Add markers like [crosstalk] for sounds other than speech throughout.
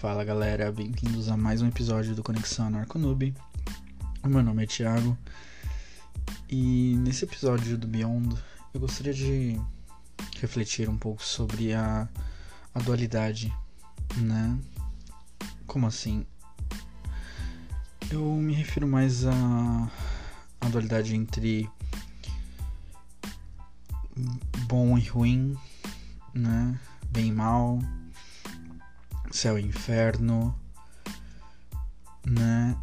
Fala galera, bem-vindos a mais um episódio do Conexão Anarconoob. O meu nome é Thiago e nesse episódio do Beyond eu gostaria de refletir um pouco sobre a, a dualidade, né? Como assim? Eu me refiro mais à, à dualidade entre bom e ruim, né? Bem e mal, céu e inferno, né?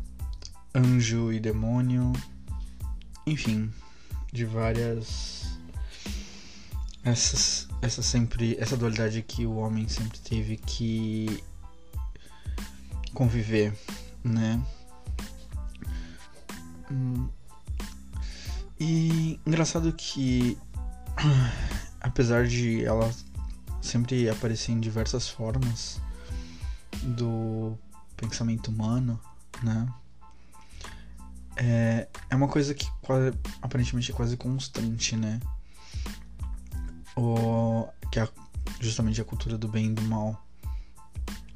Anjo e demônio, enfim, de várias essas essa sempre essa dualidade que o homem sempre teve que conviver, né? Hum. E engraçado que [clears throat] apesar de ela sempre aparecer em diversas formas do pensamento humano, né? É, é uma coisa que quase, aparentemente é quase constante, né? O, que é justamente a cultura do bem e do mal.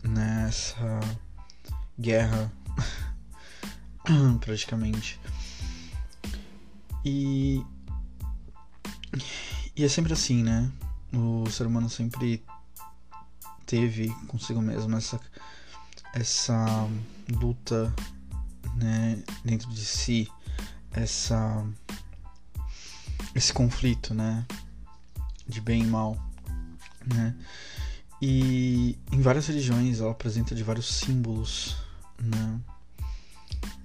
Nessa né? guerra, [coughs] praticamente. E, e é sempre assim, né? O ser humano sempre teve consigo mesmo essa, essa luta né, dentro de si, essa, esse conflito né, de bem e mal. Né? E em várias religiões ela apresenta de vários símbolos, né?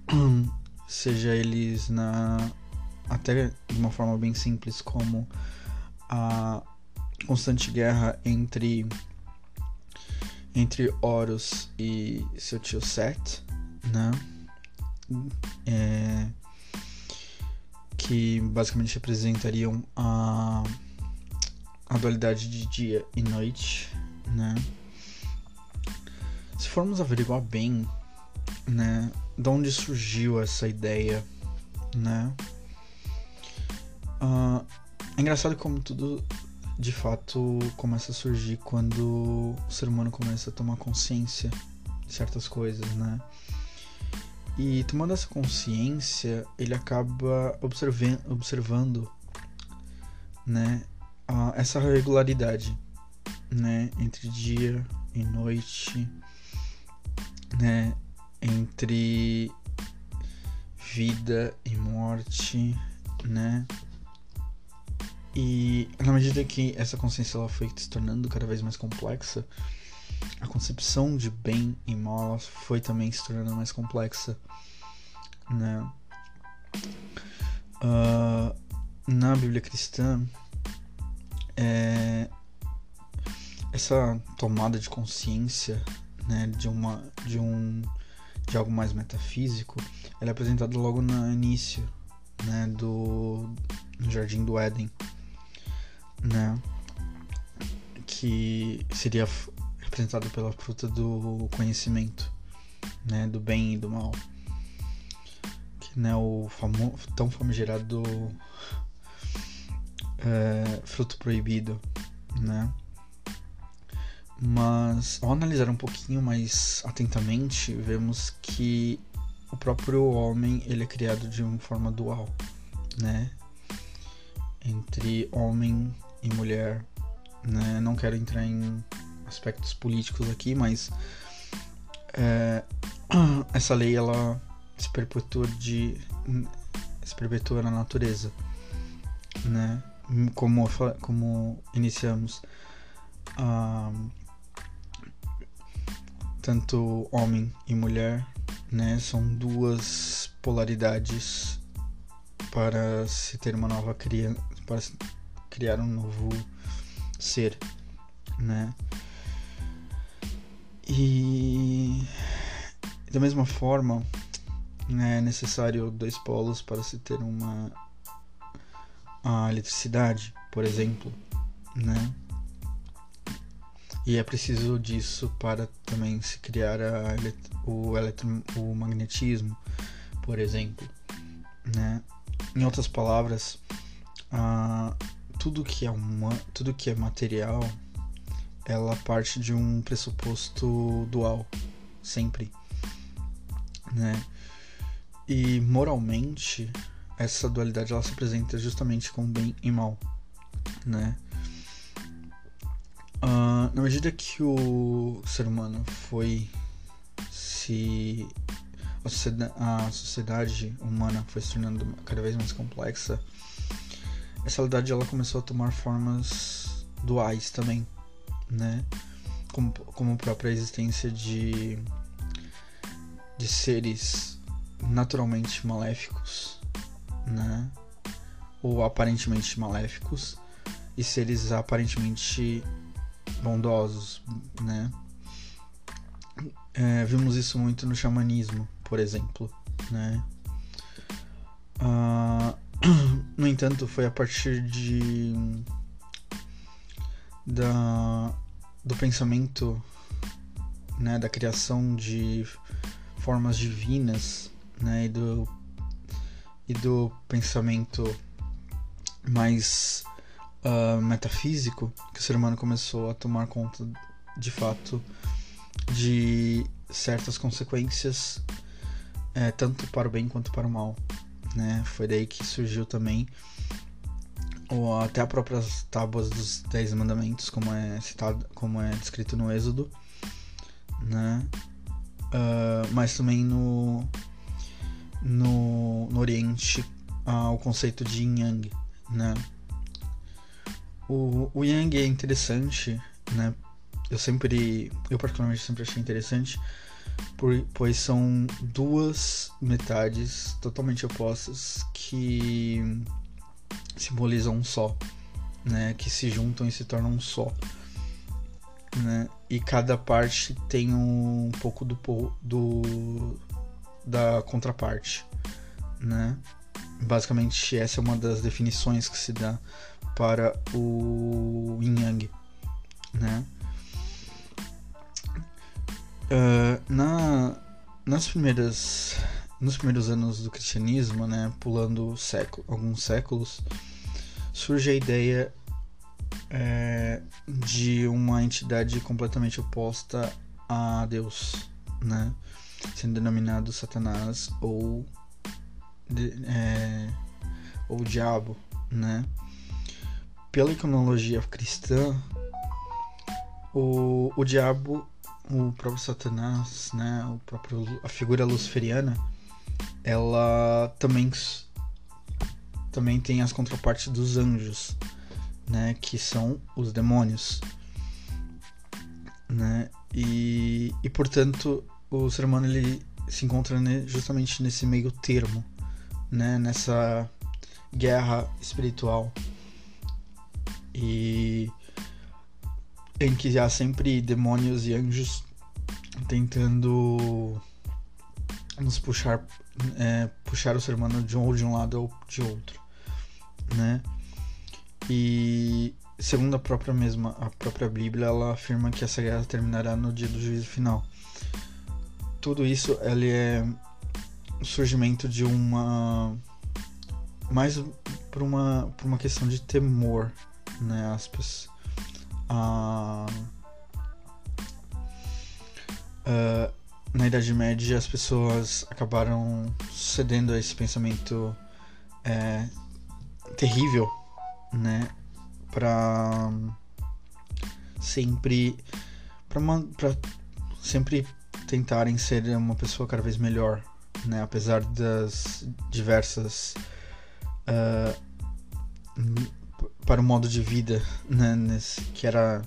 [clears throat] seja eles na até de uma forma bem simples como a constante guerra entre entre Horus e seu tio Set, né? É, que basicamente representariam a, a dualidade de dia e noite, né? Se formos averiguar bem, né, de onde surgiu essa ideia, né? Uh, é engraçado como tudo de fato começa a surgir quando o ser humano começa a tomar consciência de certas coisas, né? E tomando essa consciência, ele acaba observando, observando né, a, essa regularidade, né, entre dia e noite, né, entre vida e morte, né? E na medida que essa consciência ela foi se tornando cada vez mais complexa, a concepção de bem e mal foi também se tornando mais complexa, né? Uh, na Bíblia cristã, é, essa tomada de consciência, né, de uma, de um, de algo mais metafísico, ela é apresentada logo no início, né, do no Jardim do Éden né? Que seria representado pela fruta do conhecimento, né? Do bem e do mal. Que né, o famo tão famigerado é, fruto proibido, né? Mas ao analisar um pouquinho mais atentamente, vemos que o próprio homem ele é criado de uma forma dual, né? Entre homem e mulher. Né? Não quero entrar em aspectos políticos aqui, mas é, [clears throat] essa lei ela se perpetua de se perpetua na natureza, né? Como como iniciamos tanto homem e mulher, né? São duas polaridades para se ter uma nova criança, para criar um novo ser, né? E da mesma forma, né, é necessário dois polos para se ter uma a eletricidade, por exemplo, né? E é preciso disso para também se criar a, o, eletro, o magnetismo, por exemplo, né? Em outras palavras, a tudo que é uma, tudo que é material, ela parte de um pressuposto dual, sempre, né? E moralmente, essa dualidade ela se apresenta justamente com bem e mal, né? Uh, na medida que o ser humano foi se a sociedade humana foi se tornando cada vez mais complexa, essa realidade ela começou a tomar formas duais também, né? Como, como a própria existência de, de seres naturalmente maléficos, né? Ou aparentemente maléficos e seres aparentemente bondosos, né? É, vimos isso muito no xamanismo, por exemplo, né? Uh, [clears throat] no entanto, foi a partir de da do pensamento, né, da criação de formas divinas, né, e do e do pensamento mais uh, metafísico que o ser humano começou a tomar conta de fato de certas consequências é, tanto para o bem quanto para o mal né? Foi daí que surgiu também ou até as próprias tábuas dos dez mandamentos como é citado como é descrito no êxodo né? Uh, mas também no no, no Oriente uh, o conceito de Yin Yang né? O, o Yang é interessante, né? Eu sempre, eu particularmente sempre achei interessante, por, pois são duas metades totalmente opostas que simbolizam um só, né? Que se juntam e se tornam um só, né? E cada parte tem um pouco do, do da contraparte, né? Basicamente essa é uma das definições que se dá para o Yin Yang, né? Uh, na, nas primeiras nos primeiros anos do cristianismo, né, pulando século, alguns séculos, surge a ideia é, de uma entidade completamente oposta a Deus, né, sendo denominado Satanás ou é, ou diabo, né? pela iconologia cristã, o, o diabo, o próprio Satanás, né, o próprio, a figura luciferiana, ela também, também tem as contrapartes dos anjos, né, que são os demônios. Né, e, e portanto o ser humano ele se encontra justamente nesse meio termo, né, nessa guerra espiritual e em que há sempre demônios e anjos tentando nos puxar é, puxar o ser humano de um de um lado ou de outro né? E segundo a própria mesma a própria Bíblia ela afirma que essa guerra terminará no dia do juízo final. Tudo isso ele é o surgimento de uma mais por uma por uma questão de temor né, aspas, a, uh, na Idade Média as pessoas acabaram cedendo a esse pensamento é, terrível, né, para sempre para sempre tentarem ser uma pessoa cada vez melhor, né, apesar das diversas uh, para o modo de vida, né, nesse, que era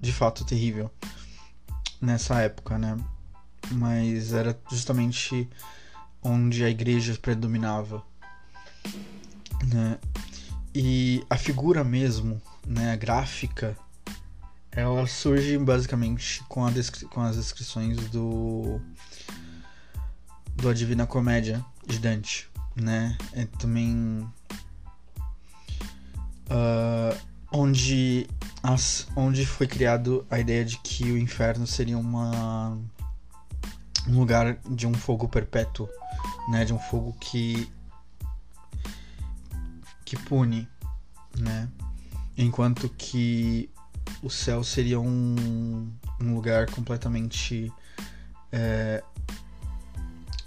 de fato terrível nessa época, né? Mas era justamente onde a igreja predominava, né? E a figura mesmo, né, a gráfica, ela surge basicamente com, a com as descrições do do A Divina Comédia de Dante, né? É também uh, onde, as, onde foi criado a ideia de que o inferno seria uma, um lugar de um fogo perpétuo, né, de um fogo que que pune, né, enquanto que o céu seria um, um lugar completamente é,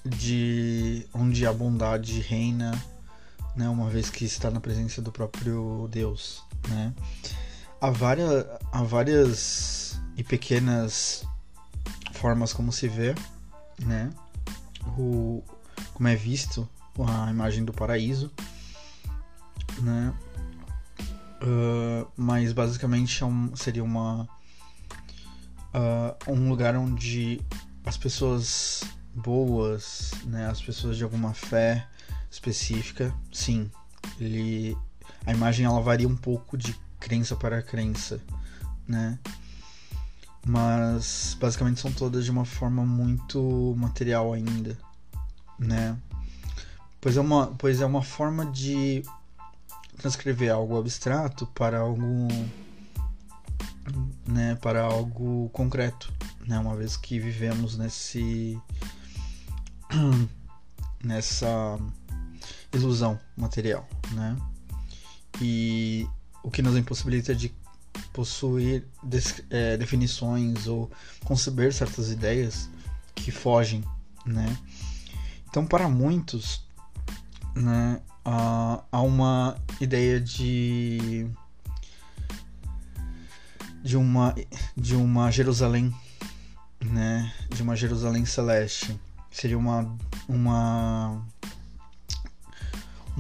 de onde a bondade reina, né, uma vez que está na presença do próprio Deus, né? Há várias, há várias e pequenas formas como se vê, né? O, como é visto a imagem do paraíso, né? Uh, mas basicamente é um, seria uma uh, um lugar onde as pessoas boas, né, as pessoas de alguma fé específica, sim, ele a imagem ela varia um pouco de crença para crença, né? Mas basicamente são todas de uma forma muito material ainda, né? Pois é uma, pois é uma forma de transcrever algo abstrato para algo né, para algo concreto, né, uma vez que vivemos nesse [clears throat] nessa ilusão material, né? E o que nos impossibilita de possuir é, definições ou conceber certas ideias que fogem, né? Então, para muitos, né, há, há uma ideia de de uma de uma Jerusalém, né, de uma Jerusalém celeste seria uma uma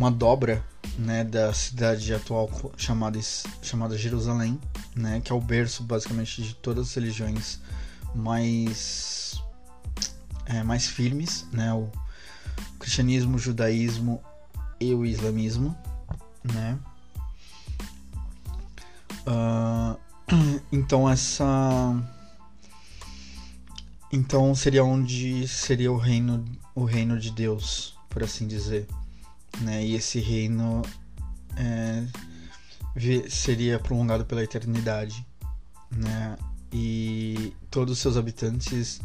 uma dobra né, da cidade atual chamada chamada Jerusalém, né, que é o berço basicamente de todas as religiões mais é, mais firmes, né, o cristianismo, o judaísmo e o islamismo, né. Uh, [clears throat] então essa então seria onde seria o reino, o reino de Deus, por assim dizer, né? E esse reino é, seria prolongado pela eternidade, né? E todos os seus habitantes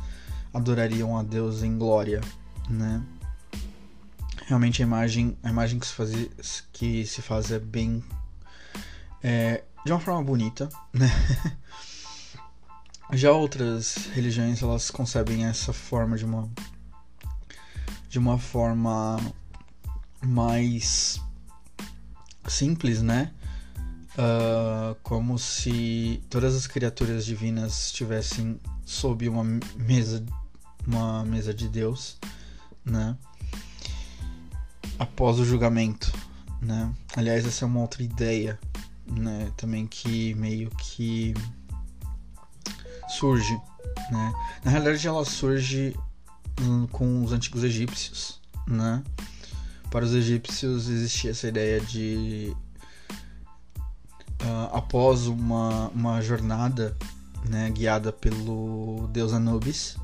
adorariam a Deus em glória, né? Realmente a imagem, a imagem que se faz, que se faz é bem é, de uma forma bonita, né? [laughs] Já outras religiões elas concebem essa forma de uma de uma forma mais simples, né? Uh, como se todas as criaturas divinas estivessem sob uma mesa uma mesa de Deus, né? Após o julgamento, né? Aliás, essa é uma outra ideia, né? Também que meio que surge, né? Na realidade, ela surge hum, com os antigos egípcios, né? Para os egípcios existia essa ideia de uh, após uma, uma jornada né, guiada pelo deus Anubis,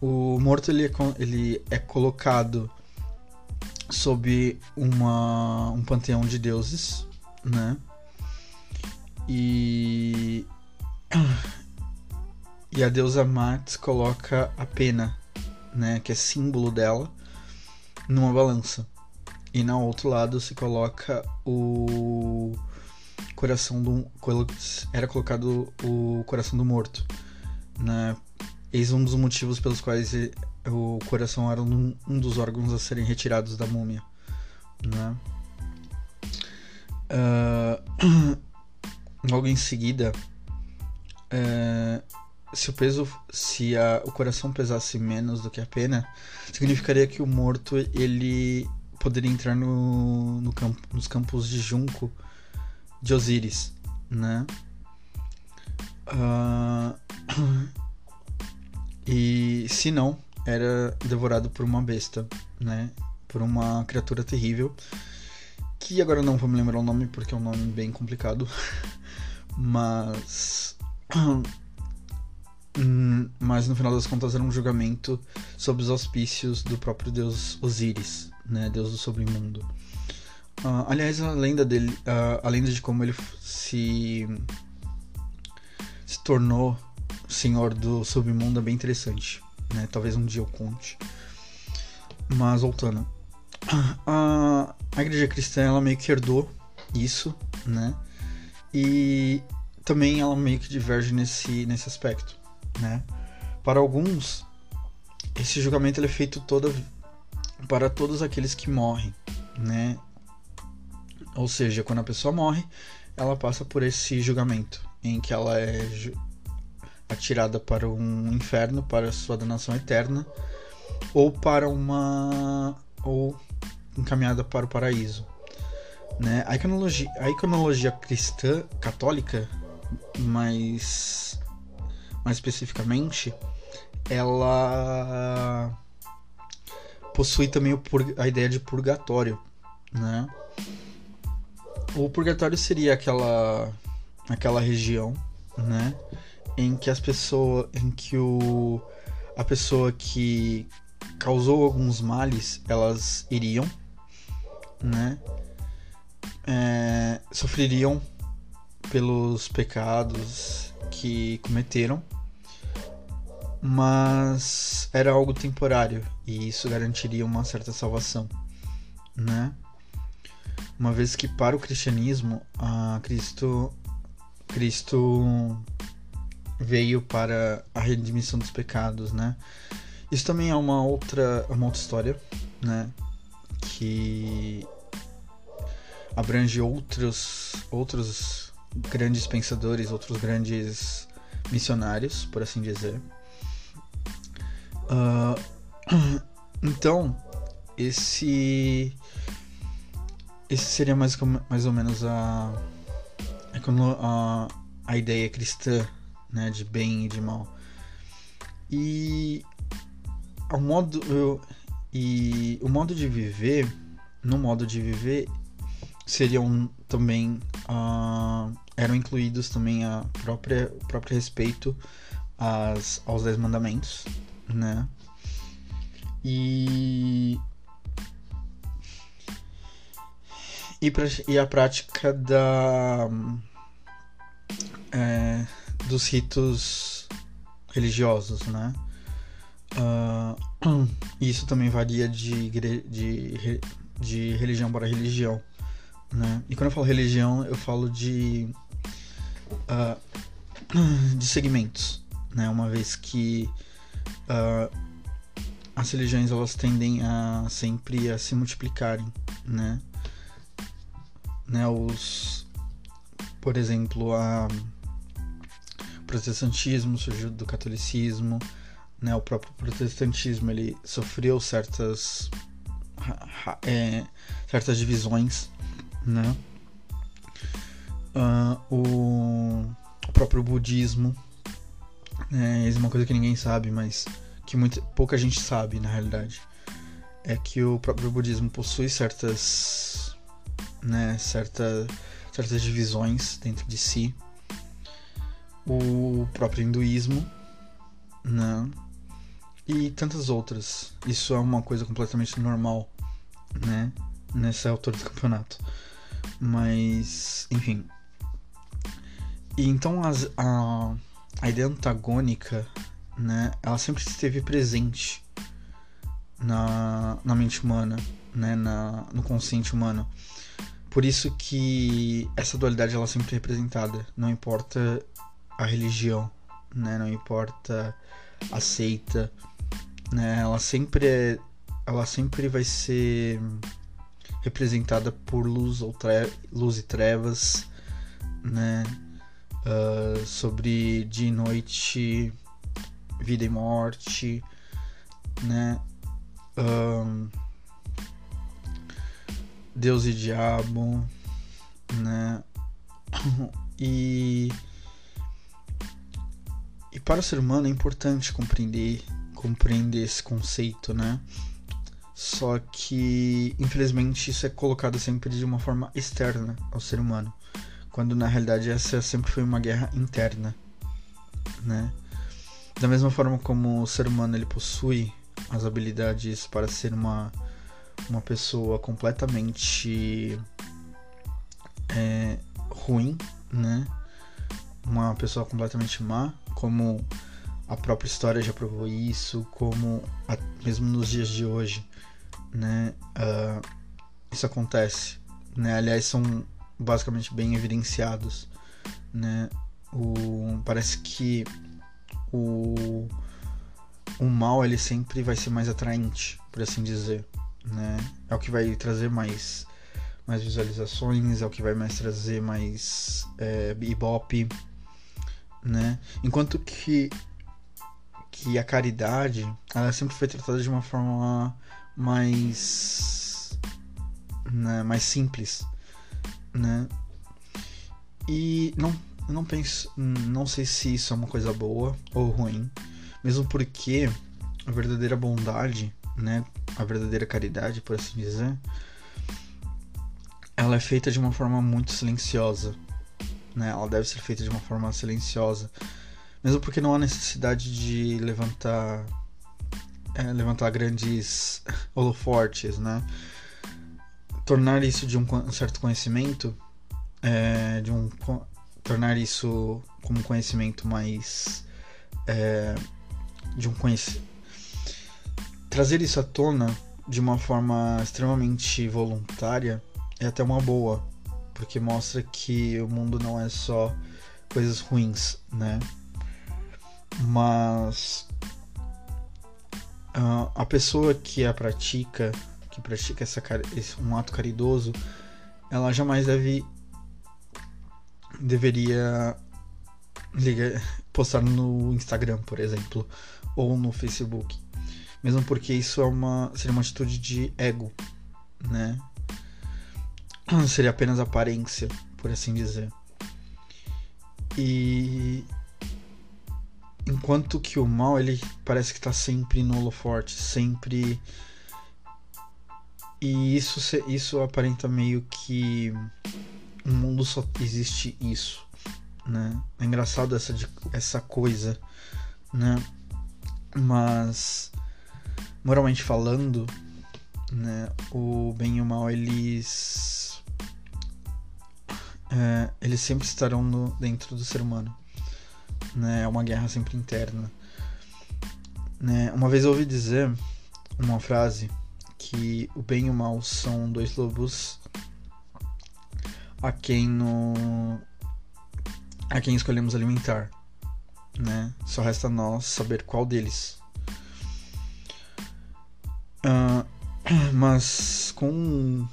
o morto ele é, ele é colocado sob uma, um panteão de deuses, né? E e a deusa Max coloca a pena, né, que é símbolo dela, numa balança. E no outro lado se coloca o coração do era colocado o coração do morto, né? Eis um dos motivos pelos quais o coração era um, dos órgãos a serem retirados da múmia, né? Uh, [clears throat] logo em seguida, uh, se o peso, se a, o coração pesasse menos do que a pena, significaria que o morto ele poderia entrar no, no campo, nos campos de junco de Osíris, né? Uh, [coughs] e se não, era devorado por uma besta, né? Por uma criatura terrível. Que agora não vou me lembrar o nome porque é um nome bem complicado. [laughs] Mas Hum, mas no final das contas era um julgamento sob os auspícios do próprio deus Osíris, né, deus do submundo. Uh, aliás, a lenda dele, uh, a lenda de como ele se se tornou senhor do submundo é bem interessante, né? Talvez um dia eu conte. Mas voltando, a, a igreja cristã ela meio que herdou isso, né? E também ela meio que diverge nesse, nesse aspecto, né? Para alguns, esse julgamento é feito toda para todos aqueles que morrem, né? Ou seja, quando a pessoa morre, ela passa por esse julgamento em que ela é atirada para um inferno, para sua danação eterna, ou para uma ou encaminhada para o paraíso. Né? A, iconologia, a iconologia cristã católica, mais, mais especificamente, ela possui também a ideia de purgatório. Né? O purgatório seria aquela, aquela região né? em que as pessoas. em que o, a pessoa que causou alguns males elas iriam, né? É, sofreriam pelos pecados que cometeram, mas era algo temporário e isso garantiria uma certa salvação, né? Uma vez que para o cristianismo, a Cristo Cristo veio para a redimissão dos pecados, né? Isso também é uma outra, uma outra história, né? Que abrange outros, outros grandes pensadores, outros grandes missionários, por assim dizer. Uh, [clears throat] então, esse esse seria mais, mais ou menos a, a, a ideia cristã né, de bem e de mal. E o modo eu, e o modo de viver, no modo de viver seriam também uh, eram incluídos também a própria o próprio respeito às, aos dez mandamentos, né? E e, pra, e a prática da é, dos ritos religiosos, né? Uh, [clears throat] isso também varia de, de, de religião para religião, né? E quando eu falo religião, eu falo de uh, [clears throat] de segmentos, né? Uma vez que uh, as religiões elas tendem a sempre a se multiplicarem, né? né? Os, por exemplo, a protestantismo surgiu do catolicismo, né? O próprio protestantismo ele sofreu certas é, certas divisões, né? Uh, o, o, próprio budismo, né? Isso é uma coisa que ninguém sabe, mas que muito, pouca gente sabe na realidade, é que o próprio budismo possui certas, né? Certa, certas divisões dentro de si o próprio hinduísmo, né? E tantas outras. Isso é uma coisa completamente normal, né? Nessa altura do campeonato. Mas, enfim. E então as, a, a ideia antagônica, né? Ela sempre esteve presente na, na mente humana, né? Na, no consciente humano. Por isso que essa dualidade ela sempre é representada. Não importa a religião, né? Não importa a seita, né? Ela sempre é, ela sempre vai ser representada por luz ou tre luz e trevas, né? Uh, sobre dia e noite, vida e morte, né? Um, Deus e diabo, né? [laughs] e e para o ser humano é importante compreender, compreender esse conceito, né? Só que, infelizmente, isso é colocado sempre de uma forma externa ao ser humano, quando na realidade essa sempre foi uma guerra interna, né? Da mesma forma como o ser humano ele possui as habilidades para ser uma, uma pessoa completamente é, ruim, né? Uma pessoa completamente má, como a própria história já provou isso, como a, mesmo nos dias de hoje, né, uh, isso acontece, né, aliás são basicamente bem evidenciados, né, O, parece que o, o mal ele sempre vai ser mais atraente, por assim dizer. Né? É o que vai trazer mais, mais visualizações, é o que vai mais trazer mais é, ibope, né? Enquanto que, que a caridade, ela sempre foi tratada de uma forma mais, né, mais simples, né? E não, não penso, não sei se isso é uma coisa boa ou ruim, mesmo porque a verdadeira bondade, né, a verdadeira caridade, por assim dizer, ela é feita de uma forma muito silenciosa, né? Ela deve ser feita de uma forma silenciosa, mesmo porque não há necessidade de levantar é, levantar grandes [laughs] holofortes, né? Tornar isso de um certo conhecimento, é, de um tornar isso como conhecimento mais é, de um conhecimento trazer isso à tona de uma forma extremamente voluntária é até uma boa, porque mostra que o mundo não é só coisas ruins, né? Mas uh, a pessoa que a pratica, que pratica essa, esse, um ato caridoso, ela jamais deve deveria ligar, postar no Instagram, por exemplo, ou no Facebook, mesmo porque isso é uma seria uma atitude de ego, né? [clears throat] seria apenas aparência, por assim dizer. E enquanto que o mal ele parece que está sempre no holoforte, sempre e isso isso aparenta meio que no mundo só existe isso, né? É engraçado essa essa coisa, né? Mas moralmente falando, né, o bem e o mal eles é, eles sempre estarão no, dentro do ser humano. Né? É uma guerra sempre interna. Né? Uma vez eu ouvi dizer uma frase que o bem e o mal são dois lobos a quem no a quem escolhemos alimentar, né? Só resta nós saber qual deles. Uh, [clears throat] mas com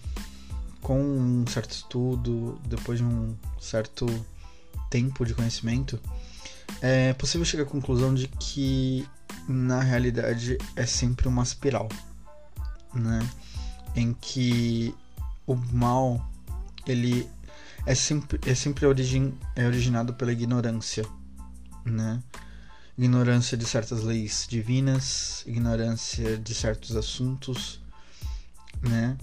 com um certo estudo, depois de um certo tempo de conhecimento, é possível chegar à conclusão de que na realidade é sempre uma espiral, né? Em que o mal ele é sempre é sempre origin, é originado pela ignorância, né? Ignorância de certas leis divinas, ignorância de certos assuntos, né?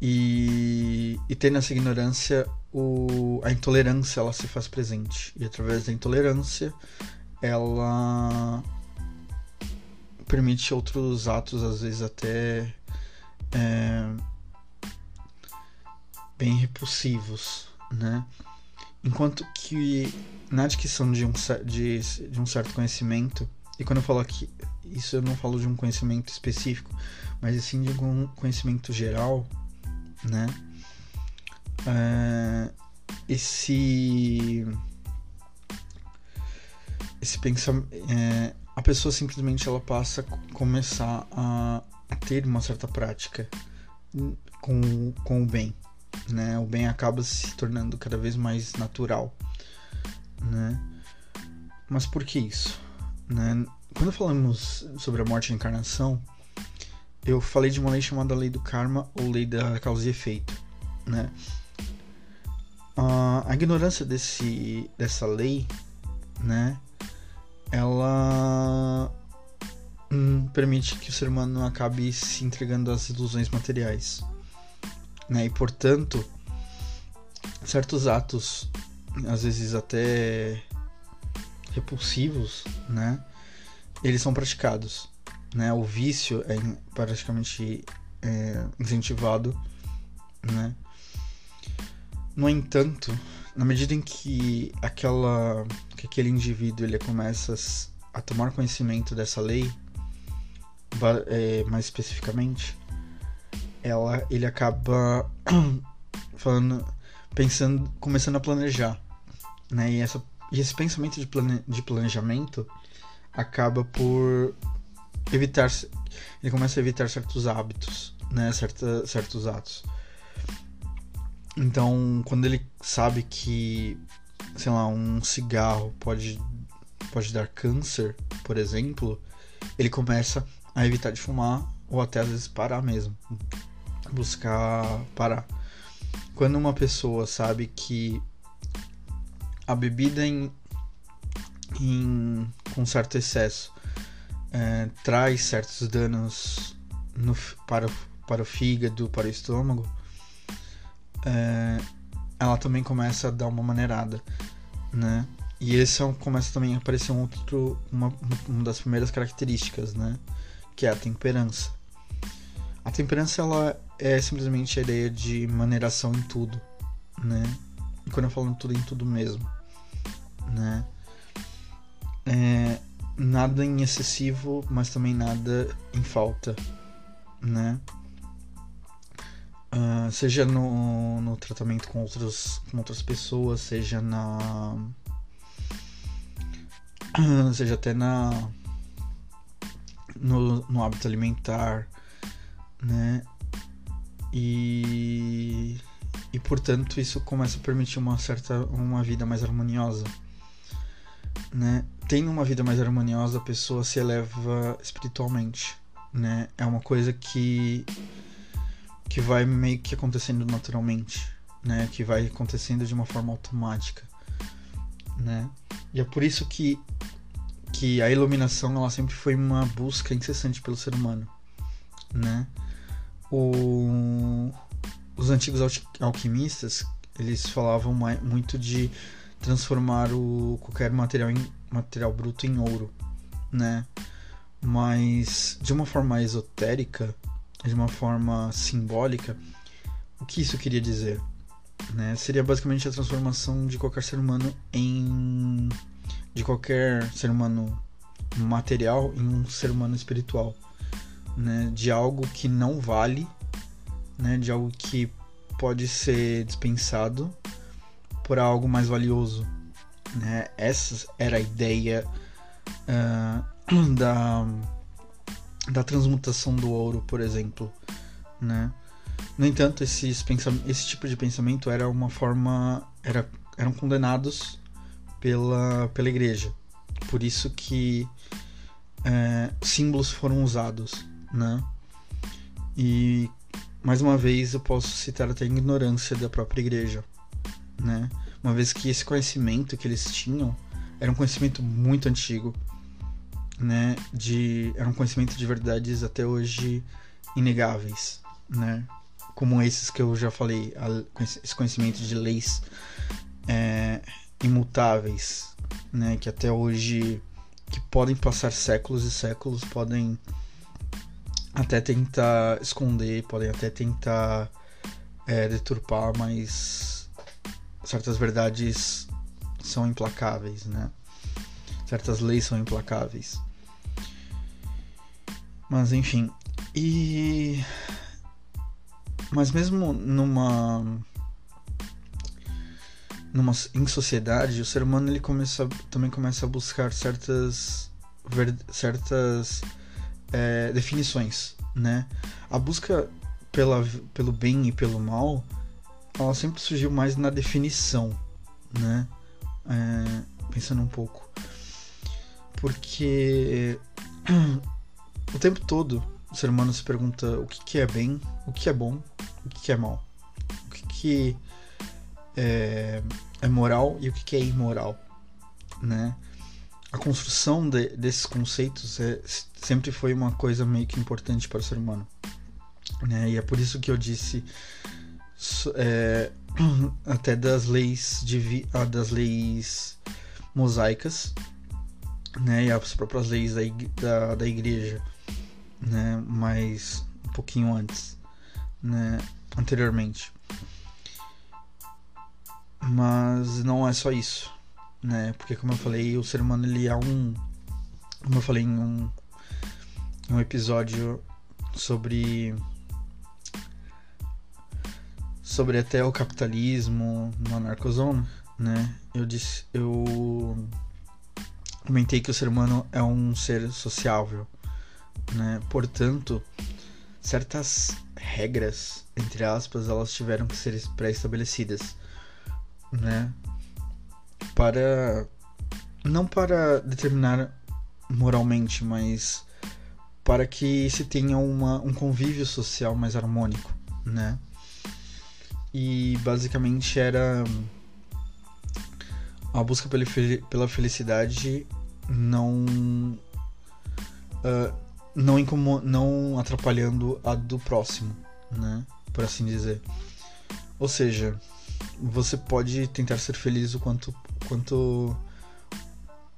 E, e ter nessa ignorância o, a intolerância ela se faz presente. E através da intolerância ela permite outros atos, às vezes até é, bem repulsivos, né? Enquanto que na adquisição de um, de, de um certo conhecimento, e quando eu falo aqui, isso eu não falo de um conhecimento específico, mas sim de um conhecimento geral, né? É, esse esse pensamento é, a pessoa simplesmente ela passa a começar a, a, ter uma certa prática com, com o bem né o bem acaba se tornando cada vez mais natural né mas por que isso né quando falamos sobre a morte e a encarnação eu falei de uma lei chamada lei do karma ou lei da causa e efeito, né? A ignorância desse, dessa lei, né? Ela hum, permite que o ser humano acabe se entregando às ilusões materiais, né? E portanto, certos atos, às vezes até repulsivos, né? Eles são praticados né? O vício é praticamente é, incentivado, né? No entanto, na medida em que aquela que aquele indivíduo ele começa a tomar conhecimento dessa lei, é, mais especificamente, ela ele acaba [clears throat] falando, pensando, começando a planejar, né? E, essa, e esse pensamento de, plane, de planejamento acaba por evitar ele começa a evitar certos hábitos, né, Certa, certos atos. Então, quando ele sabe que, sei lá, um cigarro pode pode dar câncer, por exemplo, ele começa a evitar de fumar ou até às vezes parar mesmo, buscar parar. Quando uma pessoa sabe que a bebida em, em com certo excesso é, traz certos danos no, para, para o fígado, para o estômago, é, ela também começa a dar uma maneirada, né? E esse é começa também a aparecer um outro, uma, uma das primeiras características, né? Que é a temperança. A temperança ela é simplesmente a ideia de maneiração em tudo, né? E quando eu falo em tudo, em tudo mesmo, né? É, nada em excessivo, mas também nada em falta, né? Uh, seja no, no tratamento com, outros, com outras pessoas, seja na. Uh, seja até na. No, no hábito alimentar, né? E. E portanto isso começa a permitir uma certa. uma vida mais harmoniosa, né? tendo uma vida mais harmoniosa, a pessoa se eleva espiritualmente, né? É uma coisa que que vai meio que acontecendo naturalmente, né? Que vai acontecendo de uma forma automática, né? E é por isso que que a iluminação ela sempre foi uma busca incessante pelo ser humano, né? O, os antigos alquimistas eles falavam muito de transformar o qualquer material em material bruto em ouro, né? Mas de uma forma esotérica, de uma forma simbólica, o que isso queria dizer? Né? Seria basicamente a transformação de qualquer ser humano em. de qualquer ser humano material em um ser humano espiritual. Né? De algo que não vale, né? de algo que pode ser dispensado por algo mais valioso, né? Essa era a ideia uh, [clears throat] da, da transmutação do ouro, por exemplo. Né? No entanto, esses esse tipo de pensamento era uma forma. Era, eram condenados pela, pela igreja. Por isso que é, símbolos foram usados. Né? E mais uma vez eu posso citar até a ignorância da própria igreja. Né? uma vez que esse conhecimento que eles tinham era um conhecimento muito antigo, né? De era um conhecimento de verdades até hoje inegáveis, né? Como esses que eu já falei, esse conhecimento de leis é, imutáveis, né? Que até hoje que podem passar séculos e séculos, podem até tentar esconder, podem até tentar é, deturpar, mas certas verdades são implacáveis, né? Certas leis são implacáveis. Mas enfim, e mas mesmo numa numa em sociedade, o ser humano ele começa também começa a buscar certas certas é, definições, né? A busca pela, pelo bem e pelo mal ela sempre surgiu mais na definição, né? É, pensando um pouco. Porque [clears throat] o tempo todo o ser humano se pergunta o que, que é bem, o que é bom, o que, que é mal, o que, que é, é moral e o que, é imoral, né? A construção de, desses conceitos é, sempre foi uma coisa meio que importante para o ser humano, né? E é por isso que eu disse é, [clears throat] até das leis de, das leis mosaicas né, e as próprias leis da, da, da igreja, né, mas um pouquinho antes, né, anteriormente. Mas não é só isso, né, porque como eu falei, o ser humano ele é um, como eu falei em um, um episódio sobre sobre até o capitalismo no Anarcozone, né? Eu disse, eu comentei que o ser humano é um ser sociável, né? Portanto, certas regras, entre aspas, elas tiveram que ser pré-estabelecidas, né? Para não para determinar moralmente, mas para que se tenha uma, um convívio social mais harmônico, né? E basicamente era a busca pela felicidade não uh, não não atrapalhando a do próximo, né? Por assim dizer. Ou seja, você pode tentar ser feliz o quanto quanto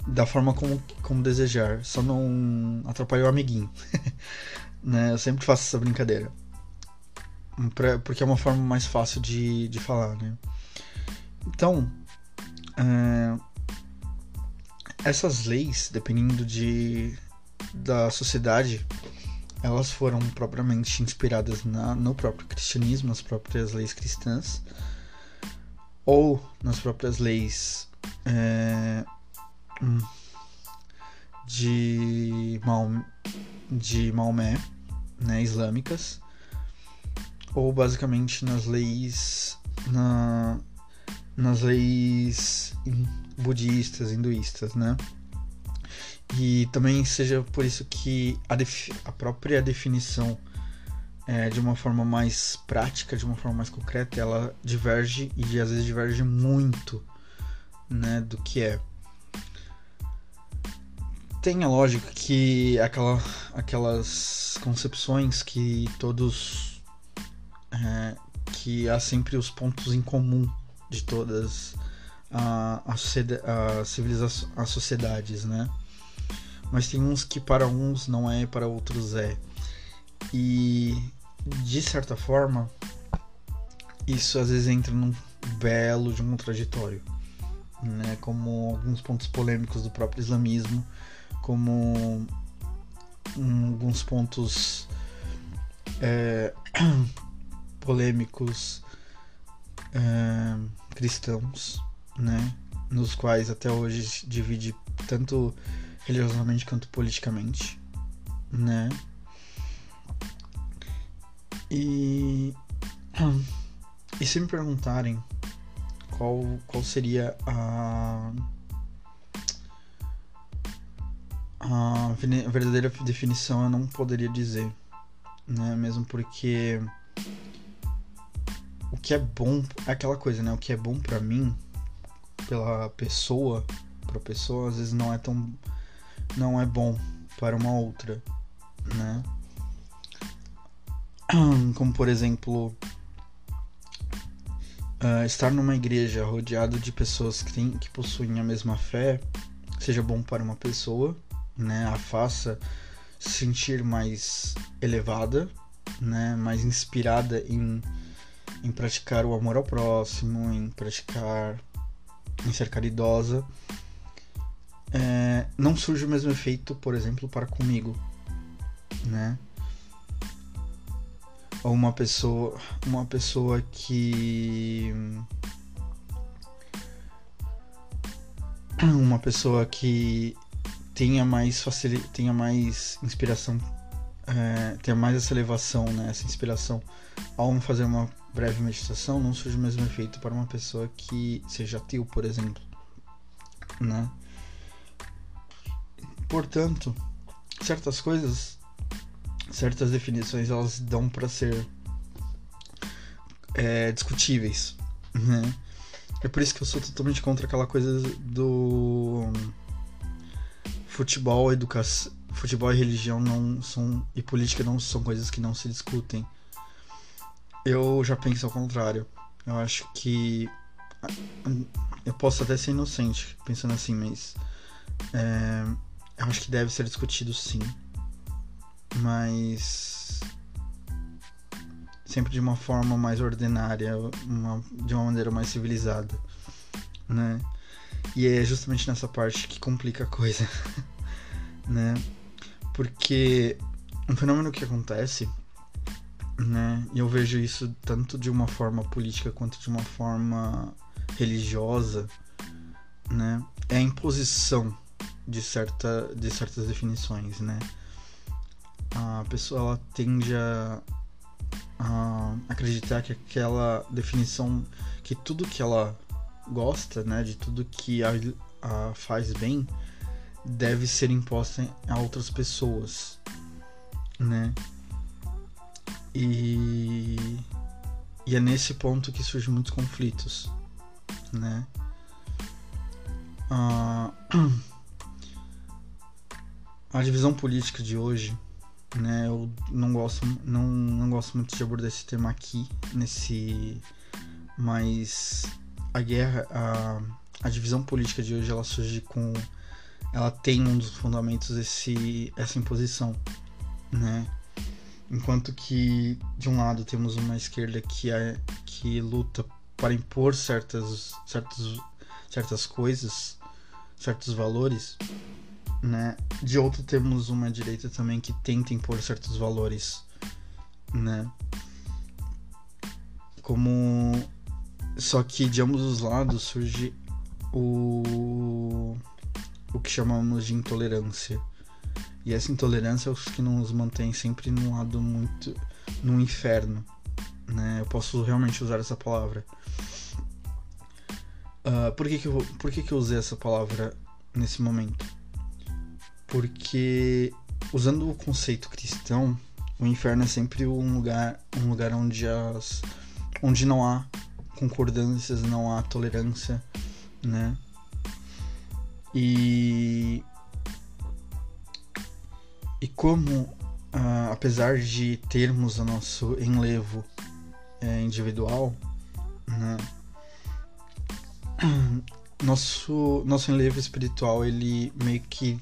da forma como, como desejar, só não atrapalhar o amiguinho. [laughs] né? Eu sempre faço essa brincadeira. Pra, porque é uma forma mais fácil de, de falar, né? Então, é, essas leis, dependendo de, da sociedade, elas foram propriamente inspiradas na, no próprio cristianismo, nas próprias leis cristãs, ou nas próprias leis é, de, Maomé, de Maomé, né, islâmicas, ou basicamente nas leis na, nas leis budistas, hinduístas, né? E também seja por isso que a, a própria definição é, de uma forma mais prática, de uma forma mais concreta, ela diverge e às vezes diverge muito né, do que é. Tem a lógica que aquela, aquelas concepções que todos. É, que há sempre os pontos em comum de todas as civilizações, as sociedades, né? Mas tem uns que para uns não é, para outros é. E de certa forma, isso às vezes entra num belo de um contraditório, né? Como alguns pontos polêmicos do próprio islamismo, como alguns pontos é, [clears throat] polêmicos é, cristãos, né? Nos quais até hoje divide tanto religiosamente quanto politicamente, né? E, [clears throat] e se me perguntarem qual, qual seria a, a verdadeira definição, eu não poderia dizer, né? Mesmo porque o que é bom é aquela coisa, né? O que é bom para mim, pela pessoa, para pessoa, às vezes não é tão não é bom para uma outra, né? [clears throat] Como por exemplo, uh, estar numa igreja rodeado de pessoas que, tem, que possuem a mesma fé seja bom para uma pessoa, né? A faça se sentir mais elevada, né? Mais inspirada em em praticar o amor ao próximo, em praticar, em ser caridosa, é, não surge o mesmo efeito, por exemplo, para comigo, né? Ou uma pessoa, uma pessoa que uma pessoa que tenha mais facilidade, tenha mais inspiração, é, tenha mais essa elevação, né, essa inspiração ao fazer uma breve meditação não surge o mesmo efeito para uma pessoa que seja ateu, por exemplo, né? Portanto, certas coisas, certas definições, elas dão para ser é, discutíveis, né? É por isso que eu sou totalmente contra aquela coisa do futebol, educação, futebol e religião não são e política não são coisas que não se discutem eu já penso ao contrário. Eu acho que. Eu posso até ser inocente pensando assim, mas. É, eu acho que deve ser discutido sim. Mas. Sempre de uma forma mais ordinária, uma, de uma maneira mais civilizada. Né? E é justamente nessa parte que complica a coisa. [laughs] né? Porque um fenômeno que acontece né? E eu vejo isso tanto de uma forma política quanto de uma forma religiosa, né, é a imposição de, certa, de certas definições, né? A pessoa ela tende a, a acreditar que aquela definição, que tudo que ela gosta, né, de tudo que a, a faz bem, deve ser imposta a outras pessoas, né? E, e é nesse ponto que surgem muitos conflitos, né? A, [clears throat] a divisão política de hoje, né? Eu não gosto, não, não gosto muito de abordar esse tema aqui, nesse, mas a guerra, a, a divisão política de hoje, ela surge com, ela tem um dos fundamentos esse, essa imposição, né? Enquanto que, de um lado, temos uma esquerda que, é, que luta para impor certas, certas, certas coisas, certos valores, né? De outro, temos uma direita também que tenta impor certos valores, né? Como. Só que de ambos os lados surge o. o que chamamos de intolerância e essa intolerância é o que nos mantém sempre num lado muito. no inferno. Né? Eu posso realmente usar essa palavra. Uh, por que, que, eu, por que, que eu usei essa palavra nesse momento? Porque, usando o conceito cristão, o inferno é sempre um lugar, um lugar onde, as, onde não há concordâncias, não há tolerância, né? E e como, uh, apesar de termos o nosso enlevo é, individual, né, [clears throat] nosso, nosso enlevo espiritual ele meio que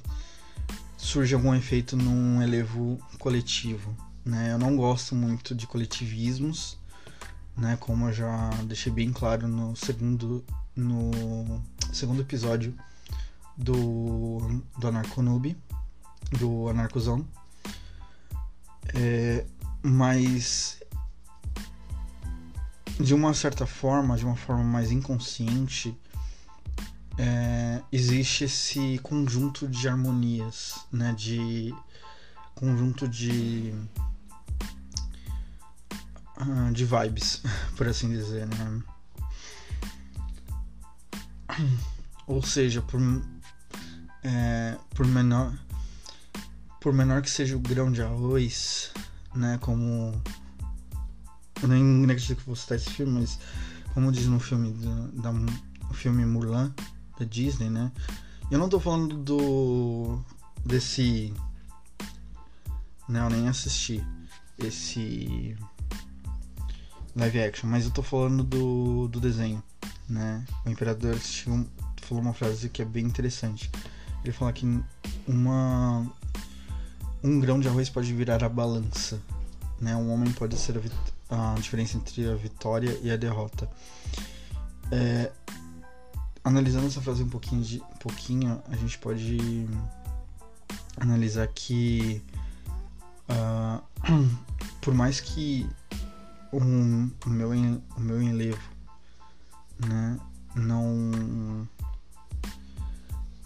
surge algum efeito num enlevo coletivo. Né? Eu não gosto muito de coletivismos, né? como eu já deixei bem claro no segundo, no segundo episódio do, do Anarconube do Anarcozão. É, mas de uma certa forma, de uma forma mais inconsciente, é, existe esse conjunto de harmonias, né? De conjunto de ah, de vibes, [laughs] por assim dizer, né? Ou seja, por é, por menor por menor que seja o grão de arroz, né, como eu nem acredito que vou citar esse filme, mas como diz no filme da, da filme Mulan da Disney, né? Eu não tô falando do desse né, eu nem assisti esse live action, mas eu tô falando do, do desenho, né? O imperador falou uma frase que é bem interessante. Ele fala que uma um grão de arroz pode virar a balança. Né? Um homem pode ser a, a diferença entre a vitória e a derrota. É, analisando essa frase um pouquinho, de, um pouquinho, a gente pode analisar que uh, [clears throat] por mais que um, o, meu, o meu enlevo né, não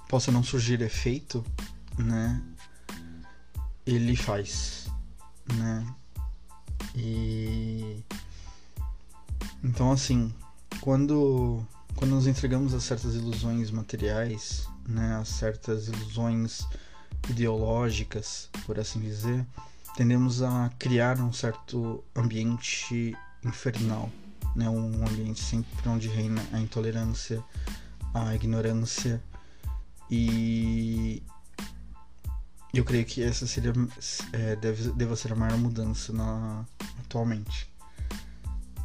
possa não surgir efeito, né, ele faz, né? E então assim, quando quando nos entregamos a certas ilusões materiais, né, a certas ilusões ideológicas, por assim dizer, tendemos a criar um certo ambiente infernal, né, um ambiente sempre onde reina a intolerância, a ignorância e eu creio que essa seria é, deve, deva ser a maior mudança na, atualmente.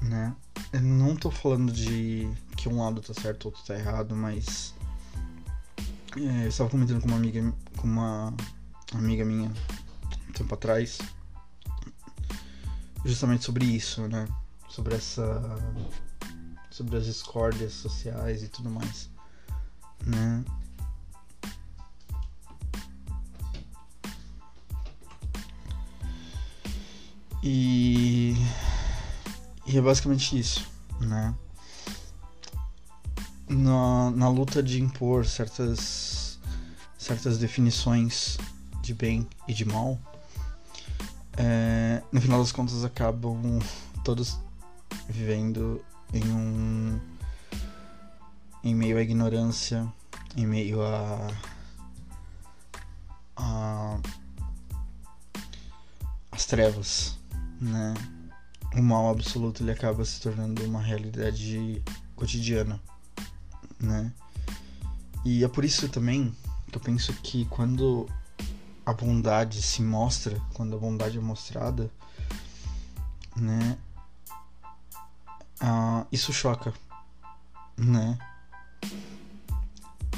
Né? Eu não tô falando de que um lado tá certo, outro tá errado, mas é, eu estava comentando com uma amiga, com uma amiga minha um tempo atrás, justamente sobre isso, né? Sobre essa, sobre as discórdias sociais e tudo mais, né? E, e é basicamente isso, né? na, na luta de impor certas, certas definições de bem e de mal, é, no final das contas acabam todos vivendo em um em meio à ignorância, em meio a, a as trevas, né? O mal absoluto ele acaba se tornando uma realidade cotidiana, né? E é por isso também que eu penso que quando a bondade se mostra, quando a bondade é mostrada, né? Ah, isso choca, né?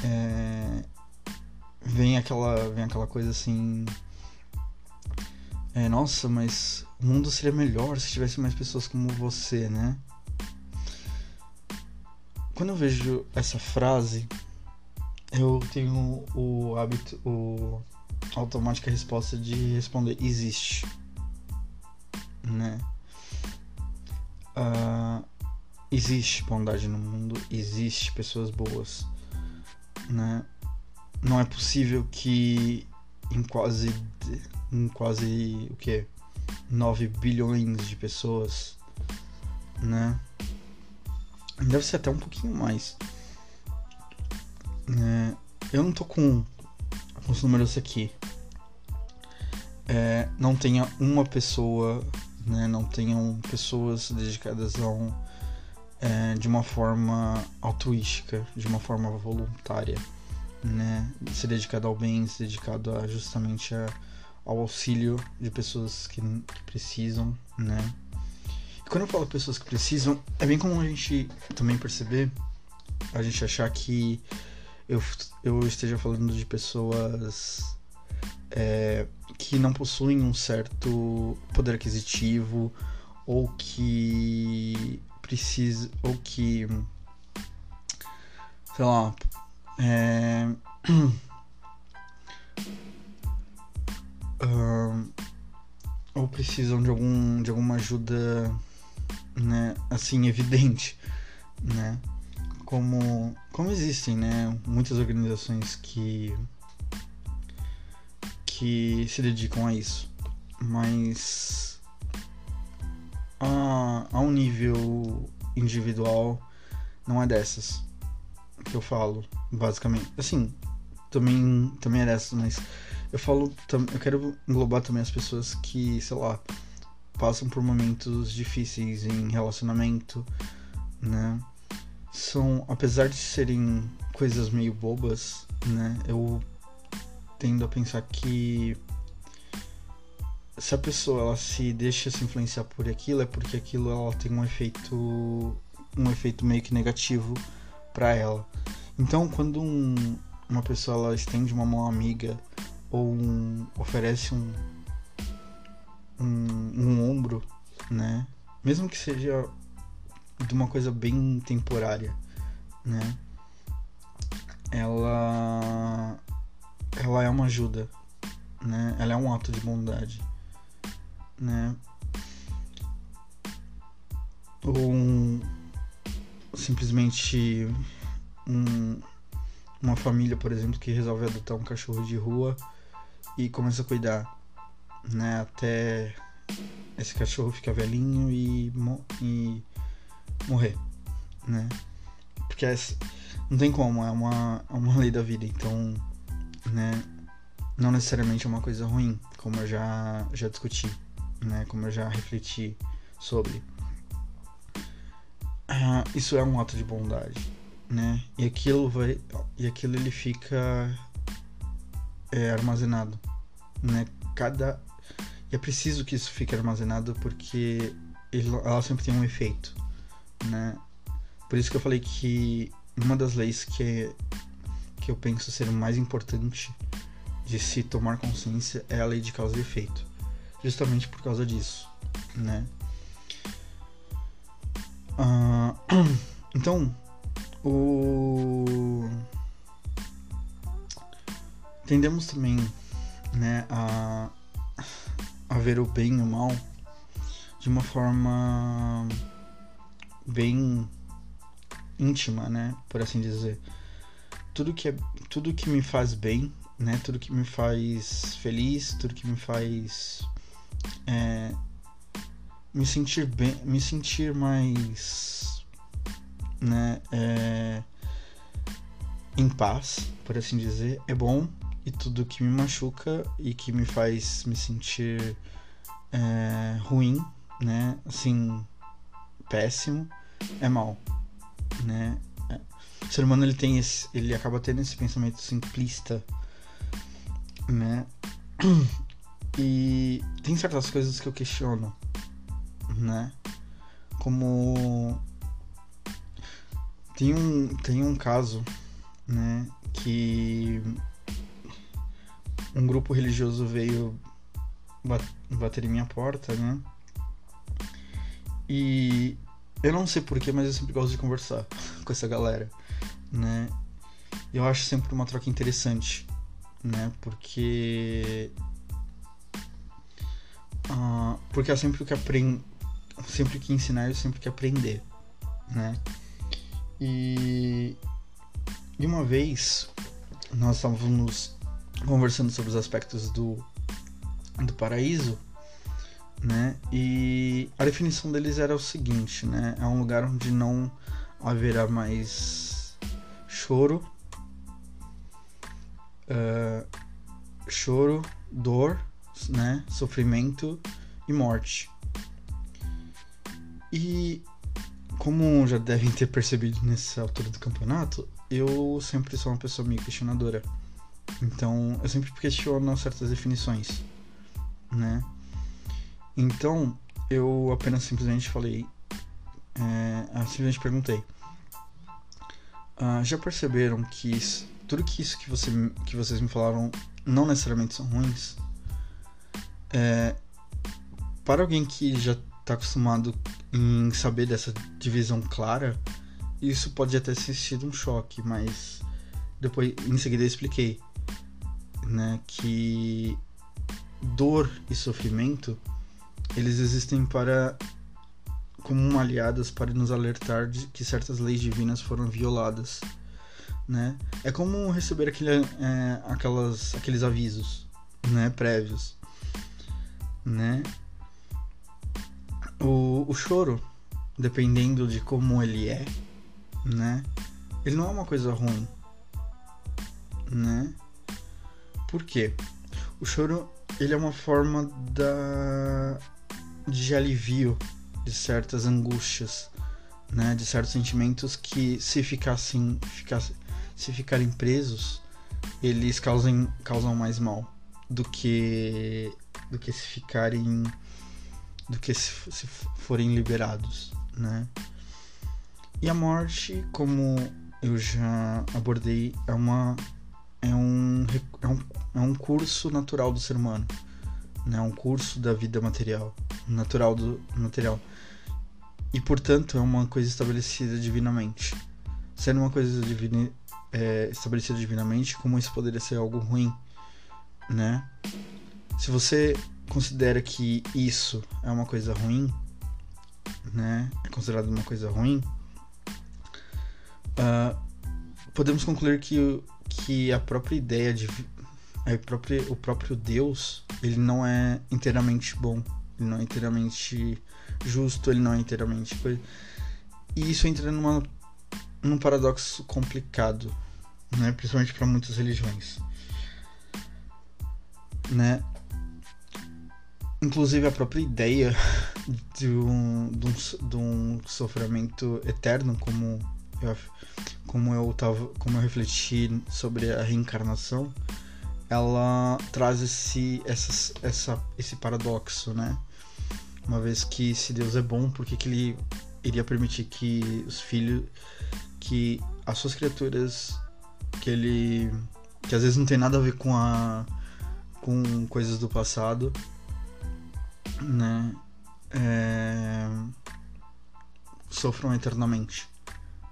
É, vem aquela vem aquela coisa assim é, nossa mas o mundo seria melhor se tivesse mais pessoas como você né? Quando eu vejo essa frase eu tenho o hábito o automática resposta de responder existe né? Uh, existe bondade no mundo existe pessoas boas né? Não é possível que em quase em quase o que 9 bilhões de pessoas, né? Deve ser até um pouquinho mais. É, eu não tô com, os números aqui. É, não tenha uma pessoa, né? Não tenham pessoas dedicadas a um é, de uma forma altruística, de uma forma voluntária, né? Se dedicado ao bem, se dedicado a, justamente a, ao auxílio de pessoas que, que precisam, né? E quando eu falo pessoas que precisam, é bem comum a gente também perceber, a gente achar que eu, eu esteja falando de pessoas é, que não possuem um certo poder aquisitivo ou que precisa ou que sei lá é, [clears throat] uh, ou precisam de algum de alguma ajuda né assim evidente né como como existem né muitas organizações que que se dedicam a isso mas a, a um nível individual não é dessas que eu falo, basicamente. Assim, também, também é dessas, mas eu falo, eu quero englobar também as pessoas que, sei lá, passam por momentos difíceis em relacionamento, né? São, apesar de serem coisas meio bobas, né? Eu tendo a pensar que se a pessoa ela se deixa se influenciar por aquilo é porque aquilo ela tem um efeito um efeito meio que negativo para ela. Então, quando um, uma pessoa ela estende uma mão amiga ou um, oferece um, um, um ombro, né? Mesmo que seja de uma coisa bem temporária, né? Ela ela é uma ajuda, né? Ela é um ato de bondade né? Ou um, simplesmente um, uma família, por exemplo, que resolve adotar um cachorro de rua e começa a cuidar, né? Até esse cachorro ficar velhinho e, e morrer, né? Porque é, não tem como, é uma, é uma lei da vida, então, né? Não necessariamente é uma coisa ruim, como eu já, já discuti né? Como eu já refleti sobre. Uh, isso é um ato de bondade, né? E aquilo vai, e aquilo ele fica é, armazenado, né? Cada e é preciso que isso fique armazenado porque ele, ela sempre tem um efeito, né? Por isso que eu falei que uma das leis que que eu penso ser mais importante de se tomar consciência é a lei de causa e efeito justamente por causa disso, né? Uh, [clears throat] então, o tendemos também, né, a, a ver o bem e o mal de uma forma bem íntima, né? Por assim dizer. Tudo que é, tudo que me faz bem, né? Tudo que me faz feliz, tudo que me faz é, me sentir bem, me sentir mais, né? É, em paz, por assim dizer, é bom e tudo que me machuca e que me faz me sentir é, ruim, né? Assim, péssimo, é mal, né? O ser humano ele tem esse, ele acaba tendo esse pensamento simplista, né? [clears throat] E tem certas coisas que eu questiono, né? Como tem um tem um caso, né, que um grupo religioso veio bater em minha porta, né? E eu não sei porquê, mas eu sempre gosto de conversar [laughs] com essa galera, né? Eu acho sempre uma troca interessante, né? Porque. Uh, porque é sempre que aprendo. Sempre que ensinar, eu sempre que aprender, né? E. E uma vez nós estávamos conversando sobre os aspectos do, do paraíso, né? E a definição deles era o seguinte, né? É um lugar onde não haverá mais choro, uh, choro, dor, né? Sofrimento e morte. E como já devem ter percebido nessa altura do campeonato, eu sempre sou uma pessoa meio questionadora. Então, eu sempre questiono certas definições, né? Então, eu apenas simplesmente falei, é, simplesmente perguntei, ah, já perceberam que tudo que isso que, você, que vocês me falaram não necessariamente são ruins? É, para alguém que já está acostumado em saber dessa divisão clara, isso pode até ter sido um choque, mas depois em seguida eu expliquei né, que dor e sofrimento eles existem para como aliadas para nos alertar de que certas leis divinas foram violadas, né? É como receber aquele, é, aquelas, aqueles avisos, né, prévios, né? O, o choro, dependendo de como ele é, né? Ele não é uma coisa ruim, né? Por quê? O choro ele é uma forma da de alivio de certas angústias, né? De certos sentimentos que se ficassem, ficassem se ficarem presos, eles causam, causam mais mal do que do que se ficarem do que se, se forem liberados, né? E a morte, como eu já abordei, é uma é um, é um, é um curso natural do ser humano, né? um curso da vida material, natural do material. E portanto é uma coisa estabelecida divinamente. Sendo uma coisa divina, é, estabelecida divinamente, como isso poderia ser algo ruim, né? Se você considera que isso é uma coisa ruim, né? É considerado uma coisa ruim, uh, podemos concluir que que a própria ideia de a própria, o próprio Deus ele não é inteiramente bom ele não é inteiramente justo ele não é inteiramente e isso entra numa num paradoxo complicado né principalmente para muitas religiões né. Inclusive a própria ideia [laughs] de um, de um, de um sofrimento eterno como como eu tava, como eu refleti sobre a reencarnação, ela traz esse, essa, essa, esse paradoxo, né? Uma vez que se Deus é bom, por que, que ele iria permitir que os filhos, que as suas criaturas, que ele, que às vezes não tem nada a ver com a, com coisas do passado, né? É, sofram eternamente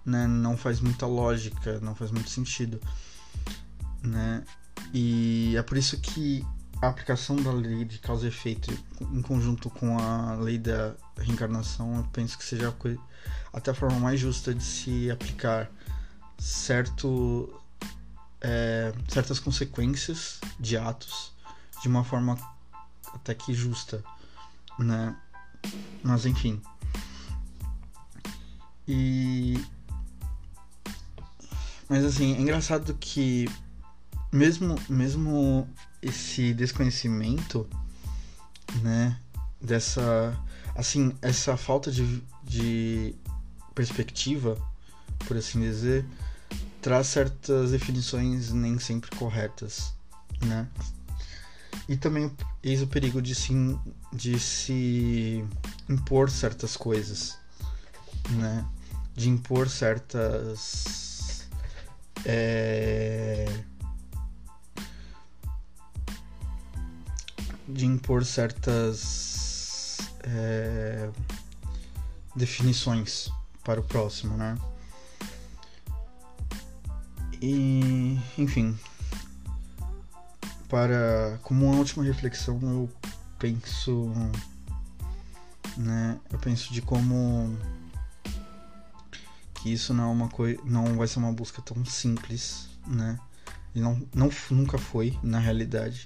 né? Não faz muita lógica, não faz muito sentido, né? E é por isso que a aplicação da lei de causa e efeito em conjunto com a lei da reencarnação, eu penso que seja a coisa, até a forma mais justa de se aplicar certo, é, certas consequências de atos de uma forma até que justa, né? Mas enfim. E mas assim, é engraçado que mesmo mesmo esse desconhecimento, né, dessa assim, essa falta de, de perspectiva, por assim dizer, traz certas definições nem sempre corretas, né? E também eis o perigo de se, de se impor certas coisas, né? De impor certas. É, de impor certas é, definições para o próximo, né? E, enfim, para como uma última reflexão, eu penso, né? Eu penso de como que isso não é uma coisa, não vai ser uma busca tão simples, né? E não, não nunca foi na realidade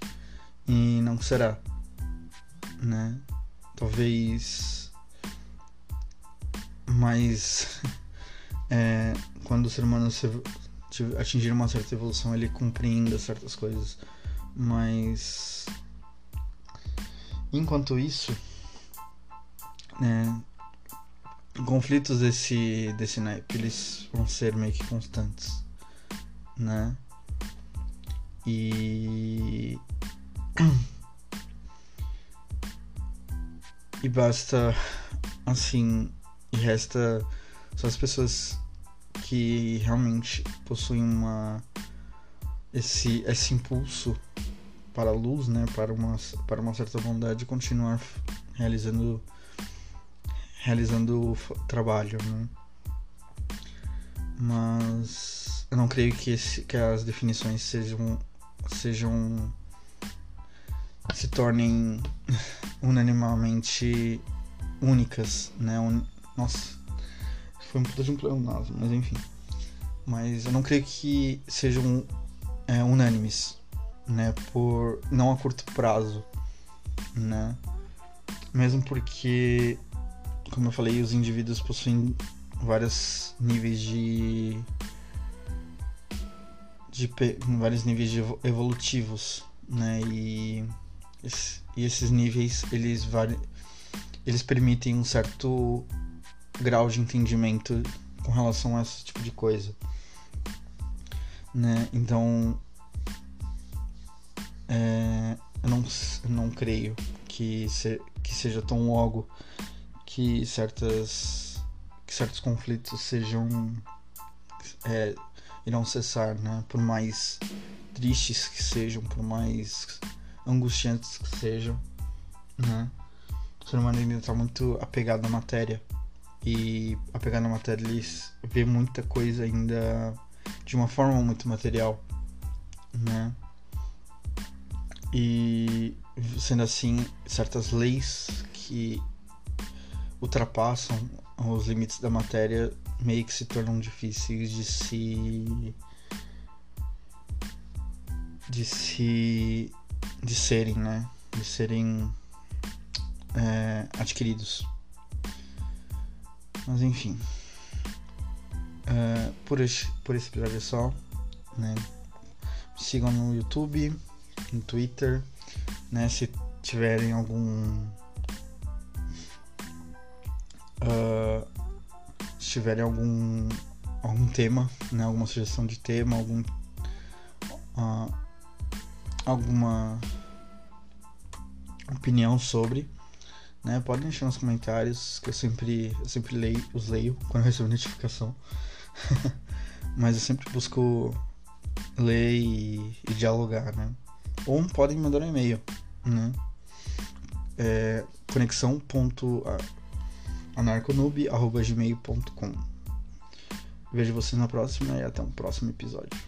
e não será, né? Talvez mas [laughs] é, quando o ser humano se, atingir uma certa evolução, ele compreenda certas coisas. Mas enquanto isso, né, conflitos desse desse naipe eles vão ser meio que constantes, né? E [clears throat] e basta assim e resta só as pessoas que realmente possuem uma esse esse impulso para a luz, né, para uma para uma certa bondade continuar realizando realizando o trabalho, né? Mas eu não creio que esse que as definições sejam sejam se tornem [laughs] unanimamente únicas, né? Un... Nossa, foi um puta de um pleonasmo, mas enfim. Mas eu não creio que sejam é, unânimes, né? Por não a curto prazo, né? Mesmo porque, como eu falei, os indivíduos possuem vários níveis de de vários níveis de evolutivos, né? E, e esses níveis eles eles permitem um certo grau de entendimento com relação a esse tipo de coisa, né? Então é, eu não, não creio que, se, que seja tão logo que certas que certos conflitos sejam é, irão cessar, né? Por mais tristes que sejam, por mais angustiantes que sejam, né? O ser humano ainda está muito apegado à matéria e apegado à matéria ele vê muita coisa ainda de uma forma muito material, né? E sendo assim, certas leis que ultrapassam os limites da matéria meio que se tornam difíceis de se de se de serem né? De serem é, adquiridos. Mas enfim. É, por esse por esse episódio é só né? Me sigam no YouTube no Twitter né? Se tiverem algum uh, se tiverem algum algum tema, né, alguma sugestão de tema, algum uh, alguma opinião sobre, né, podem deixar nos comentários que eu sempre eu sempre leio, os leio quando eu recebo notificação. [laughs] Mas eu sempre busco ler e, e dialogar, né? Ou podem mandar um e-mail, né? É, conexão.anarconoob.gmail.com Vejo você na próxima e até um próximo episódio.